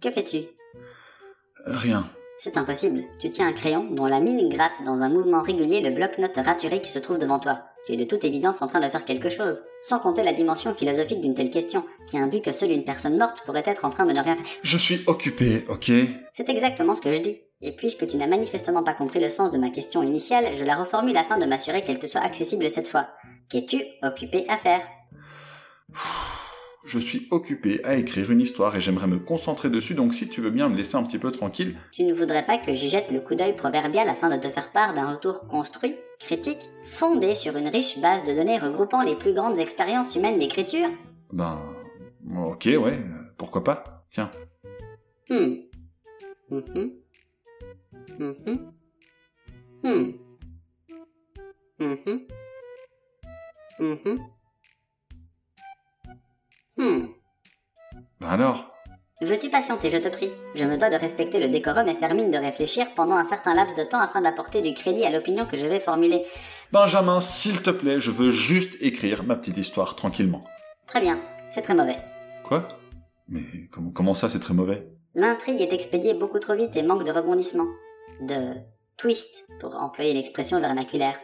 Que fais-tu? Rien. C'est impossible. Tu tiens un crayon dont la mine gratte dans un mouvement régulier le bloc-notes raturé qui se trouve devant toi. Tu es de toute évidence en train de faire quelque chose. Sans compter la dimension philosophique d'une telle question, qui induit que seule une personne morte pourrait être en train de ne rien faire. Je suis occupé, ok? C'est exactement ce que je dis. Et puisque tu n'as manifestement pas compris le sens de ma question initiale, je la reformule afin de m'assurer qu'elle te soit accessible cette fois. Qu'es-tu occupé à faire? Je suis occupé à écrire une histoire et j'aimerais me concentrer dessus, donc si tu veux bien me laisser un petit peu tranquille. Tu ne voudrais pas que j'y jette le coup d'œil proverbial afin de te faire part d'un retour construit, critique, fondé sur une riche base de données regroupant les plus grandes expériences humaines d'écriture? Ben. Ok, ouais, pourquoi pas Tiens. Hmm. Mhm. Mhm. Hmm. Mhm. Mhm. Hmm. Ben alors? Veux-tu patienter, je te prie? Je me dois de respecter le décorum et faire mine de réfléchir pendant un certain laps de temps afin d'apporter du crédit à l'opinion que je vais formuler. Benjamin, s'il te plaît, je veux juste écrire ma petite histoire tranquillement. Très bien, c'est très mauvais. Quoi? Mais comment, comment ça, c'est très mauvais? L'intrigue est expédiée beaucoup trop vite et manque de rebondissement. De twist, pour employer l'expression vernaculaire.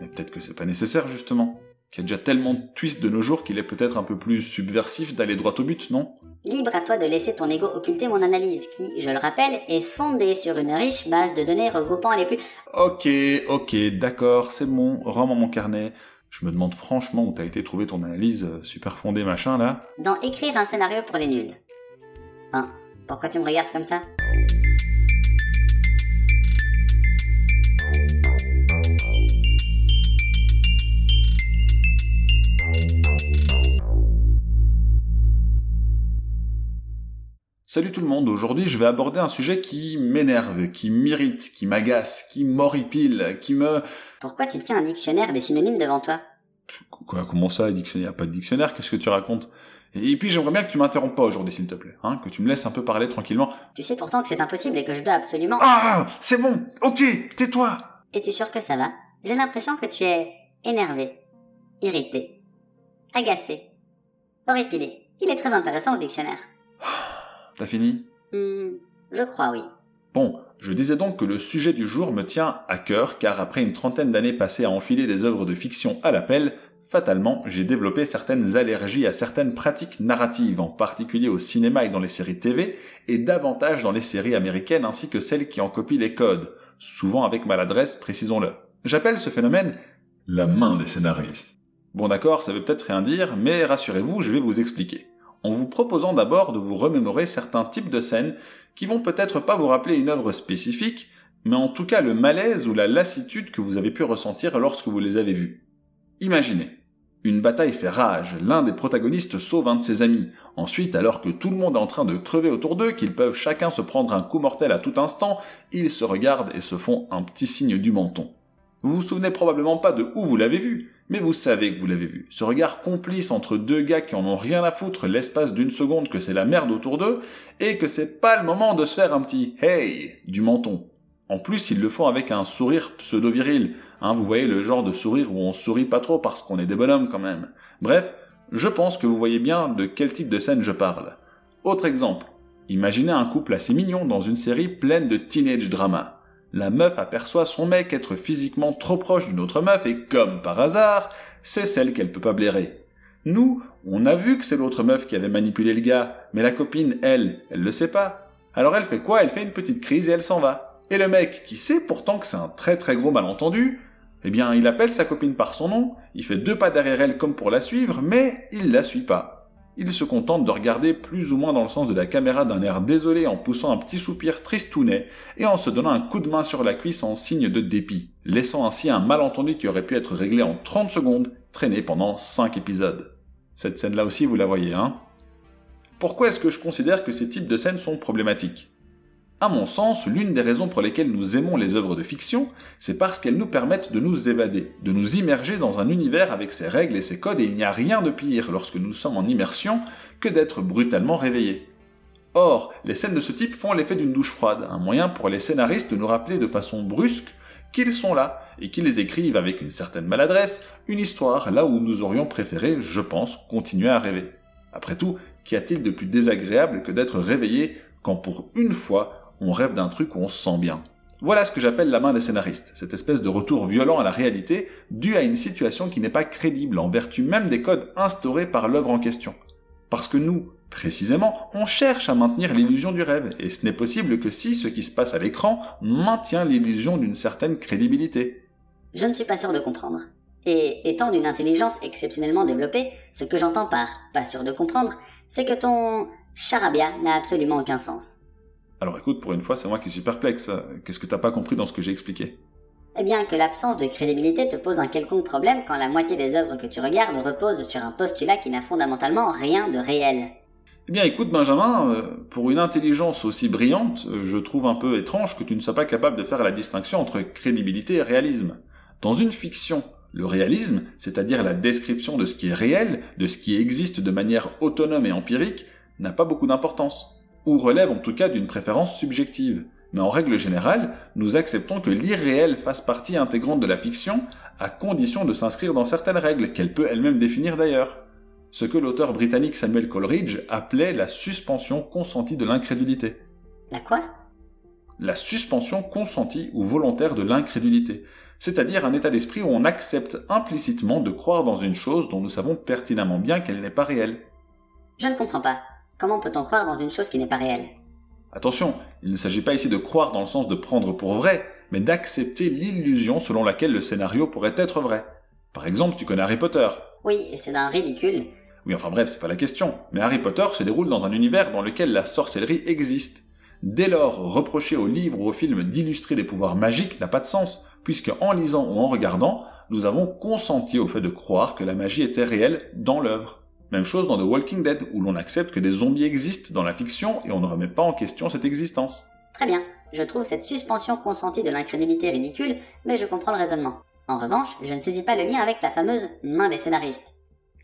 Mais peut-être que c'est pas nécessaire, justement. Qu'il y a déjà tellement de twists de nos jours qu'il est peut-être un peu plus subversif d'aller droit au but, non? Libre à toi de laisser ton ego occulter mon analyse, qui, je le rappelle, est fondée sur une riche base de données regroupant les plus... Ok, ok, d'accord, c'est bon, rends-moi mon carnet. Je me demande franchement où t'as été trouver ton analyse euh, super fondée machin là. Dans écrire un scénario pour les nuls. Hein Pourquoi tu me regardes comme ça? Salut tout le monde, aujourd'hui je vais aborder un sujet qui m'énerve, qui m'irrite, qui m'agace, qui m'horripile, qui me... Pourquoi tu tiens un dictionnaire des synonymes devant toi Quoi, comment ça, dictionnaire Pas de dictionnaire, qu'est-ce que tu racontes? Et puis j'aimerais bien que tu m'interrompes pas aujourd'hui s'il te plaît, hein, que tu me laisses un peu parler tranquillement. Tu sais pourtant que c'est impossible et que je dois absolument... Ah! C'est bon! Ok, tais-toi! Es-tu sûr que ça va? J'ai l'impression que tu es énervé, irrité, agacé, horripilé. Il est très intéressant ce dictionnaire. T'as fini? Hmm, je crois oui. Bon, je disais donc que le sujet du jour me tient à cœur car après une trentaine d'années passées à enfiler des œuvres de fiction à l'appel, fatalement j'ai développé certaines allergies à certaines pratiques narratives, en particulier au cinéma et dans les séries TV, et davantage dans les séries américaines ainsi que celles qui en copient les codes, souvent avec maladresse, précisons-le. J'appelle ce phénomène la main des scénaristes. Bon d'accord, ça veut peut-être rien dire, mais rassurez-vous, je vais vous expliquer en vous proposant d'abord de vous remémorer certains types de scènes qui vont peut-être pas vous rappeler une œuvre spécifique, mais en tout cas le malaise ou la lassitude que vous avez pu ressentir lorsque vous les avez vues. Imaginez. Une bataille fait rage, l'un des protagonistes sauve un de ses amis. Ensuite, alors que tout le monde est en train de crever autour d'eux, qu'ils peuvent chacun se prendre un coup mortel à tout instant, ils se regardent et se font un petit signe du menton. Vous vous souvenez probablement pas de où vous l'avez vu, mais vous savez que vous l'avez vu. Ce regard complice entre deux gars qui en ont rien à foutre l'espace d'une seconde que c'est la merde autour d'eux, et que c'est pas le moment de se faire un petit hey du menton. En plus, ils le font avec un sourire pseudo-viril. Hein, vous voyez le genre de sourire où on sourit pas trop parce qu'on est des bonhommes quand même. Bref, je pense que vous voyez bien de quel type de scène je parle. Autre exemple. Imaginez un couple assez mignon dans une série pleine de teenage drama la meuf aperçoit son mec être physiquement trop proche d'une autre meuf et comme par hasard, c'est celle qu'elle peut pas blairer. Nous, on a vu que c'est l'autre meuf qui avait manipulé le gars, mais la copine, elle, elle le sait pas. Alors elle fait quoi? Elle fait une petite crise et elle s'en va. Et le mec, qui sait pourtant que c'est un très très gros malentendu, eh bien il appelle sa copine par son nom, il fait deux pas derrière elle comme pour la suivre, mais il la suit pas il se contente de regarder plus ou moins dans le sens de la caméra d'un air désolé en poussant un petit soupir tristounet et en se donnant un coup de main sur la cuisse en signe de dépit, laissant ainsi un malentendu qui aurait pu être réglé en 30 secondes traîner pendant 5 épisodes. Cette scène-là aussi, vous la voyez, hein? Pourquoi est-ce que je considère que ces types de scènes sont problématiques? À mon sens, l'une des raisons pour lesquelles nous aimons les œuvres de fiction, c'est parce qu'elles nous permettent de nous évader, de nous immerger dans un univers avec ses règles et ses codes, et il n'y a rien de pire lorsque nous sommes en immersion que d'être brutalement réveillés. Or, les scènes de ce type font l'effet d'une douche froide, un moyen pour les scénaristes de nous rappeler de façon brusque qu'ils sont là, et qu'ils écrivent avec une certaine maladresse une histoire là où nous aurions préféré, je pense, continuer à rêver. Après tout, Qu'y a-t-il de plus désagréable que d'être réveillé quand pour une fois on rêve d'un truc où on se sent bien voilà ce que j'appelle la main des scénaristes, cette espèce de retour violent à la réalité dû à une situation qui n'est pas crédible en vertu même des codes instaurés par l'œuvre en question. Parce que nous, précisément, on cherche à maintenir l'illusion du rêve, et ce n'est possible que si ce qui se passe à l'écran maintient l'illusion d'une certaine crédibilité. Je ne suis pas sûr de comprendre. Et étant d'une intelligence exceptionnellement développée, ce que j'entends par pas sûr de comprendre, c'est que ton charabia n'a absolument aucun sens. Alors écoute, pour une fois, c'est moi qui suis perplexe. Qu'est-ce que t'as pas compris dans ce que j'ai expliqué? Eh bien, que l'absence de crédibilité te pose un quelconque problème quand la moitié des œuvres que tu regardes reposent sur un postulat qui n'a fondamentalement rien de réel. Eh bien écoute Benjamin, euh, pour une intelligence aussi brillante, euh, je trouve un peu étrange que tu ne sois pas capable de faire la distinction entre crédibilité et réalisme. Dans une fiction, le réalisme, c'est-à-dire la description de ce qui est réel, de ce qui existe de manière autonome et empirique, n'a pas beaucoup d'importance ou relève en tout cas d'une préférence subjective. Mais en règle générale, nous acceptons que l'irréel fasse partie intégrante de la fiction, à condition de s'inscrire dans certaines règles, qu'elle peut elle-même définir d'ailleurs. Ce que l'auteur britannique Samuel Coleridge appelait la suspension consentie de l'incrédulité. La quoi? La suspension consentie ou volontaire de l'incrédulité, c'est-à-dire un état d'esprit où on accepte implicitement de croire dans une chose dont nous savons pertinemment bien qu'elle n'est pas réelle. Je ne comprends pas. Comment peut-on croire dans une chose qui n'est pas réelle? Attention, il ne s'agit pas ici de croire dans le sens de prendre pour vrai, mais d'accepter l'illusion selon laquelle le scénario pourrait être vrai. Par exemple, tu connais Harry Potter. Oui, et c'est d'un ridicule. Oui, enfin bref, c'est pas la question. Mais Harry Potter se déroule dans un univers dans lequel la sorcellerie existe. Dès lors, reprocher au livre ou au film d'illustrer des pouvoirs magiques n'a pas de sens, puisque en lisant ou en regardant, nous avons consenti au fait de croire que la magie était réelle dans l'œuvre. Même chose dans The Walking Dead, où l'on accepte que des zombies existent dans la fiction et on ne remet pas en question cette existence. Très bien, je trouve cette suspension consentie de l'incrédulité ridicule, mais je comprends le raisonnement. En revanche, je ne saisis pas le lien avec la fameuse main des scénaristes.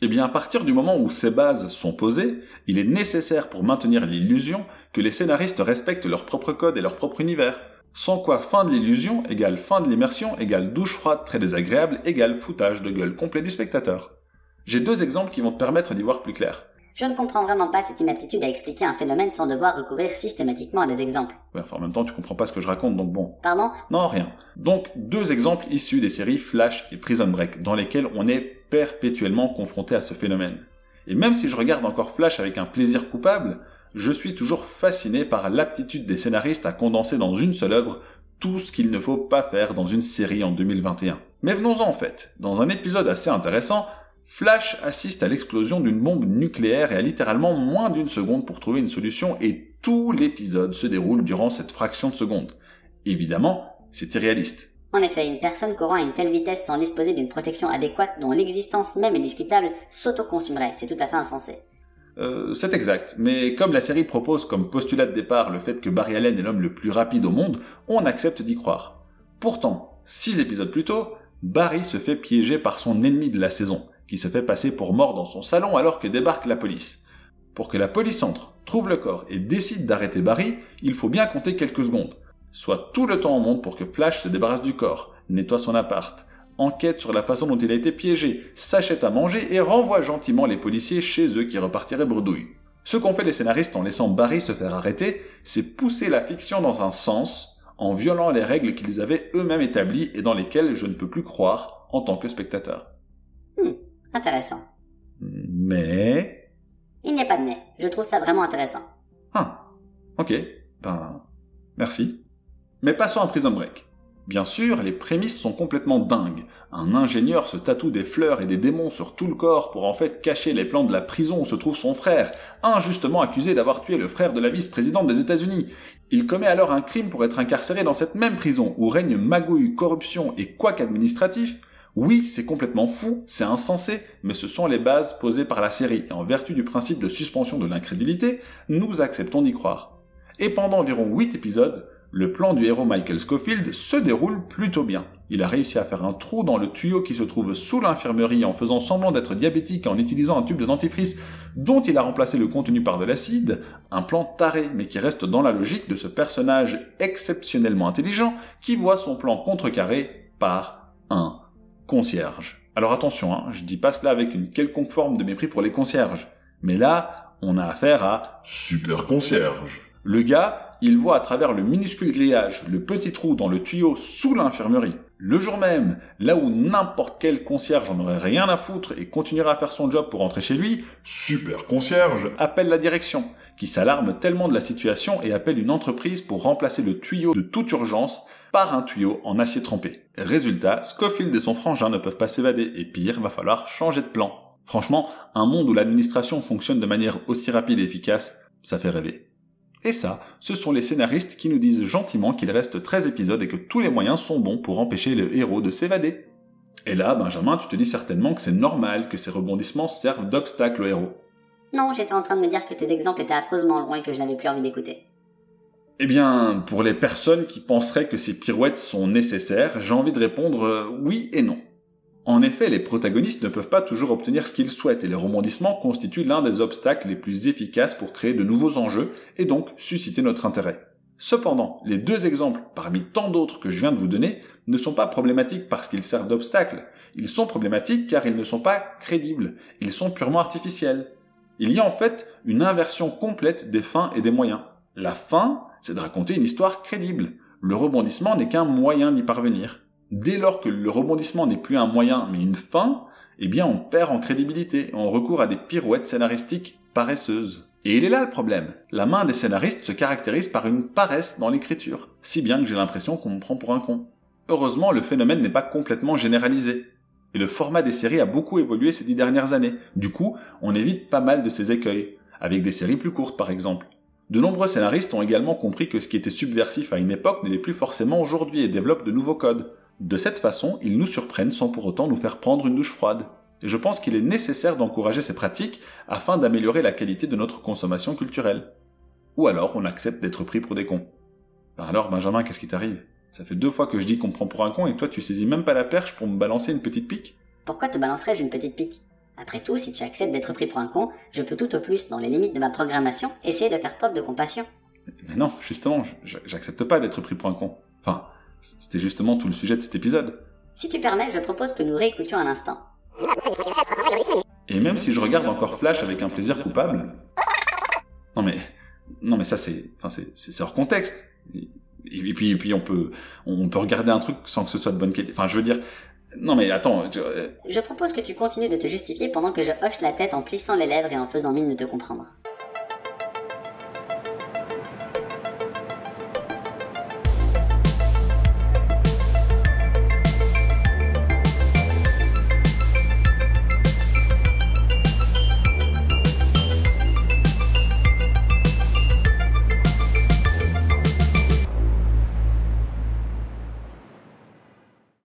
Eh bien, à partir du moment où ces bases sont posées, il est nécessaire pour maintenir l'illusion que les scénaristes respectent leur propre code et leur propre univers. Sans quoi fin de l'illusion égale fin de l'immersion égale douche froide très désagréable égale foutage de gueule complet du spectateur. J'ai deux exemples qui vont te permettre d'y voir plus clair. Je ne comprends vraiment pas cette inaptitude à expliquer un phénomène sans devoir recourir systématiquement à des exemples. Ouais, enfin, en même temps, tu comprends pas ce que je raconte, donc bon. Pardon? Non, rien. Donc, deux exemples issus des séries Flash et Prison Break, dans lesquels on est perpétuellement confronté à ce phénomène. Et même si je regarde encore Flash avec un plaisir coupable, je suis toujours fasciné par l'aptitude des scénaristes à condenser dans une seule œuvre tout ce qu'il ne faut pas faire dans une série en 2021. Mais venons-en en fait. Dans un épisode assez intéressant, Flash assiste à l'explosion d'une bombe nucléaire et a littéralement moins d'une seconde pour trouver une solution et tout l'épisode se déroule durant cette fraction de seconde. Évidemment, c'est irréaliste. En effet, une personne courant à une telle vitesse sans disposer d'une protection adéquate dont l'existence même est discutable s'autoconsumerait. C'est tout à fait insensé. Euh, c'est exact, mais comme la série propose comme postulat de départ le fait que Barry Allen est l'homme le plus rapide au monde, on accepte d'y croire. Pourtant, six épisodes plus tôt, Barry se fait piéger par son ennemi de la saison, qui se fait passer pour mort dans son salon alors que débarque la police. Pour que la police entre, trouve le corps et décide d'arrêter Barry, il faut bien compter quelques secondes. Soit tout le temps au monde pour que Flash se débarrasse du corps, nettoie son appart, enquête sur la façon dont il a été piégé, s'achète à manger et renvoie gentiment les policiers chez eux qui repartiraient bredouille. Ce qu'ont fait les scénaristes en laissant Barry se faire arrêter, c'est pousser la fiction dans un sens, en violant les règles qu'ils avaient eux-mêmes établies et dans lesquelles je ne peux plus croire en tant que spectateur. Hmm. Intéressant. Mais... Il n'y a pas de nez. Je trouve ça vraiment intéressant. Ah. Ok. Ben... Merci. Mais passons à Prison Break. Bien sûr, les prémices sont complètement dingues. Un ingénieur se tatoue des fleurs et des démons sur tout le corps pour en fait cacher les plans de la prison où se trouve son frère, injustement accusé d'avoir tué le frère de la vice-présidente des États-Unis. Il commet alors un crime pour être incarcéré dans cette même prison où règne magouille, corruption et couac administratif, oui, c'est complètement fou, c'est insensé, mais ce sont les bases posées par la série, et en vertu du principe de suspension de l'incrédulité, nous acceptons d'y croire. Et pendant environ 8 épisodes, le plan du héros Michael Scofield se déroule plutôt bien. Il a réussi à faire un trou dans le tuyau qui se trouve sous l'infirmerie en faisant semblant d'être diabétique et en utilisant un tube de dentifrice dont il a remplacé le contenu par de l'acide, un plan taré mais qui reste dans la logique de ce personnage exceptionnellement intelligent qui voit son plan contrecarré par un concierge. Alors attention, hein, je dis pas cela avec une quelconque forme de mépris pour les concierges. Mais là, On a affaire à Super concierge. le gars, il voit à travers le minuscule grillage, le petit trou dans le tuyau sous l'infirmerie. Le jour même, là où n'importe quel concierge en aurait rien à foutre et continuera à faire son job pour rentrer chez lui, Super concierge. appelle la direction, qui s'alarme tellement de la situation et appelle une entreprise pour remplacer le tuyau de toute urgence par un tuyau en acier trempé. Résultat, Scofield et son frangin ne peuvent pas s'évader, et pire, va falloir changer de plan. Franchement, un monde où l'administration fonctionne de manière aussi rapide et efficace, ça fait rêver. Et ça, ce sont les scénaristes qui nous disent gentiment qu'il reste 13 épisodes et que tous les moyens sont bons pour empêcher le héros de s'évader. Et là, Benjamin, tu te dis certainement que c'est normal que ces rebondissements servent d'obstacle au héros. Non, j'étais en train de me dire que tes exemples étaient affreusement longs et que je n'avais plus envie d'écouter. Eh bien, pour les personnes qui penseraient que ces pirouettes sont nécessaires, j'ai envie de répondre euh, oui et non. En effet, les protagonistes ne peuvent pas toujours obtenir ce qu'ils souhaitent et les rebondissements constituent l'un des obstacles les plus efficaces pour créer de nouveaux enjeux et donc susciter notre intérêt. Cependant, les deux exemples, parmi tant d'autres que je viens de vous donner, ne sont pas problématiques parce qu'ils servent d'obstacle. Ils sont problématiques car ils ne sont pas crédibles. Ils sont purement artificiels. Il y a en fait une inversion complète des fins et des moyens. La fin, c'est de raconter une histoire crédible. Le rebondissement n'est qu'un moyen d'y parvenir. Dès lors que le rebondissement n'est plus un moyen mais une fin, eh bien on perd en crédibilité on recourt à des pirouettes scénaristiques paresseuses. Et il est là le problème. La main des scénaristes se caractérise par une paresse dans l'écriture, si bien que j'ai l'impression qu'on me prend pour un con. Heureusement, le phénomène n'est pas complètement généralisé. Et le format des séries a beaucoup évolué ces dix dernières années. Du coup, on évite pas mal de ces écueils, avec des séries plus courtes par exemple. De nombreux scénaristes ont également compris que ce qui était subversif à une époque ne l'est plus forcément aujourd'hui et développent de nouveaux codes. De cette façon, ils nous surprennent sans pour autant nous faire prendre une douche froide. Et je pense qu'il est nécessaire d'encourager ces pratiques afin d'améliorer la qualité de notre consommation culturelle. Ou alors on accepte d'être pris pour des cons. Ben alors Benjamin, qu'est-ce qui t'arrive? Ça fait deux fois que je dis qu'on me prend pour un con et toi tu saisis même pas la perche pour me balancer une petite pique? Pourquoi te balancerais-je une petite pique? Après tout, si tu acceptes d'être pris pour un con, je peux tout au plus, dans les limites de ma programmation, essayer de faire preuve de compassion. Mais non, justement, j'accepte pas d'être pris pour un con. Enfin, c'était justement tout le sujet de cet épisode. Si tu permets, je propose que nous réécoutions un instant. Et même si je regarde encore Flash avec un plaisir coupable. Non mais, non mais ça c'est, enfin c'est hors contexte. Et, et puis, et puis on peut, on peut regarder un truc sans que ce soit de bonne qualité. Enfin, je veux dire, non mais attends, je- euh, Je propose que tu continues de te justifier pendant que je hoche la tête en plissant les lèvres et en faisant mine de te comprendre.